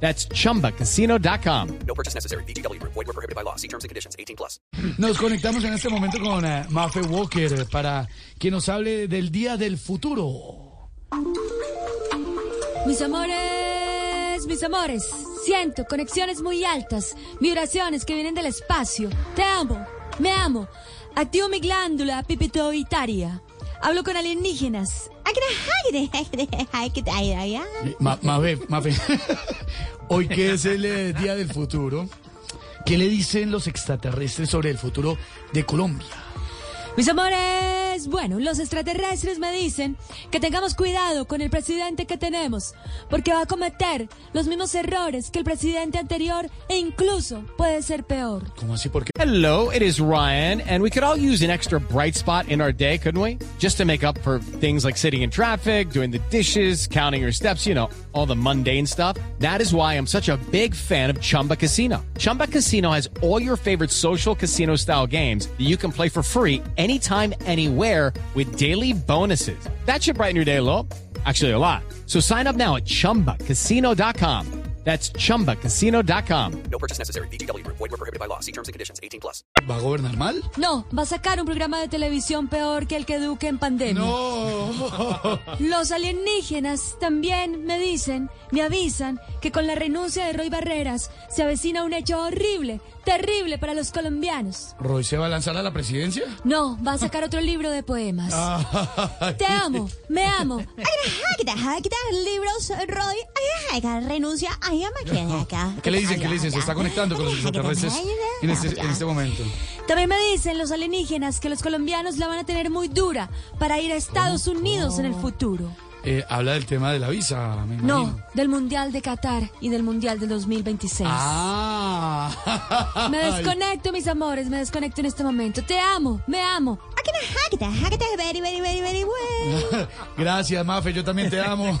That's chumbacasino.com. No purchase necessary. BGW. Void were prohibited by law. See terms and conditions. 18 plus. Nos conectamos en este momento con eh, Mafe Walker eh, para que nos hable del día del futuro. Mis amores, mis amores, siento conexiones muy altas, vibraciones que vienen del espacio. Te amo, me amo. Activo mi glándula pipitoitaria. Hablo con alienígenas. Ma- Mafe, Mafe, hoy que es el eh, día del futuro, ¿qué le dicen los extraterrestres sobre el futuro de Colombia? Mis amores, bueno, los extraterrestres me dicen que tengamos cuidado con el presidente que tenemos, porque va a cometer los mismos errores que el presidente anterior e incluso puede ser peor. ¿Cómo así? ¿Por qué? Hello, it is Ryan, and we could all use an extra bright spot in our day, couldn't we? Just to make up for things like sitting in traffic, doing the dishes, counting your steps, you know, all the mundane stuff. That is why I'm such a big fan of Chumba Casino. Chumba Casino has all your favorite social casino style games that you can play for free anytime, anywhere with daily bonuses. That should brighten your day a little. Actually, a lot. So sign up now at chumbacasino.com. That's chumbacasino.com. No purchase necessary. BGW. Void were prohibited by law. See terms and conditions. 18 plus. ¿Va a gobernar mal? No, va a sacar un programa de televisión peor que el que eduque en pandemia. No. Los alienígenas también me dicen, me avisan que con la renuncia de Roy Barreras se avecina un hecho horrible, terrible para los colombianos. ¿Roy se va a lanzar a la presidencia? No, va a sacar otro libro de poemas. Te amo, me amo. libros, Roy. Renuncia. ¿Qué le dicen? ¿Qué le dicen? Se está conectando con los extraterrestres en este, en este momento. También me dicen los alienígenas que los colombianos la van a tener muy dura para ir a Estados Unidos en el futuro. Eh, habla del tema de la visa, me No, del Mundial de Qatar y del Mundial del 2026. Ah. Me desconecto, mis amores, me desconecto en este momento. Te amo, me amo. Gracias, Mafe, yo también te amo.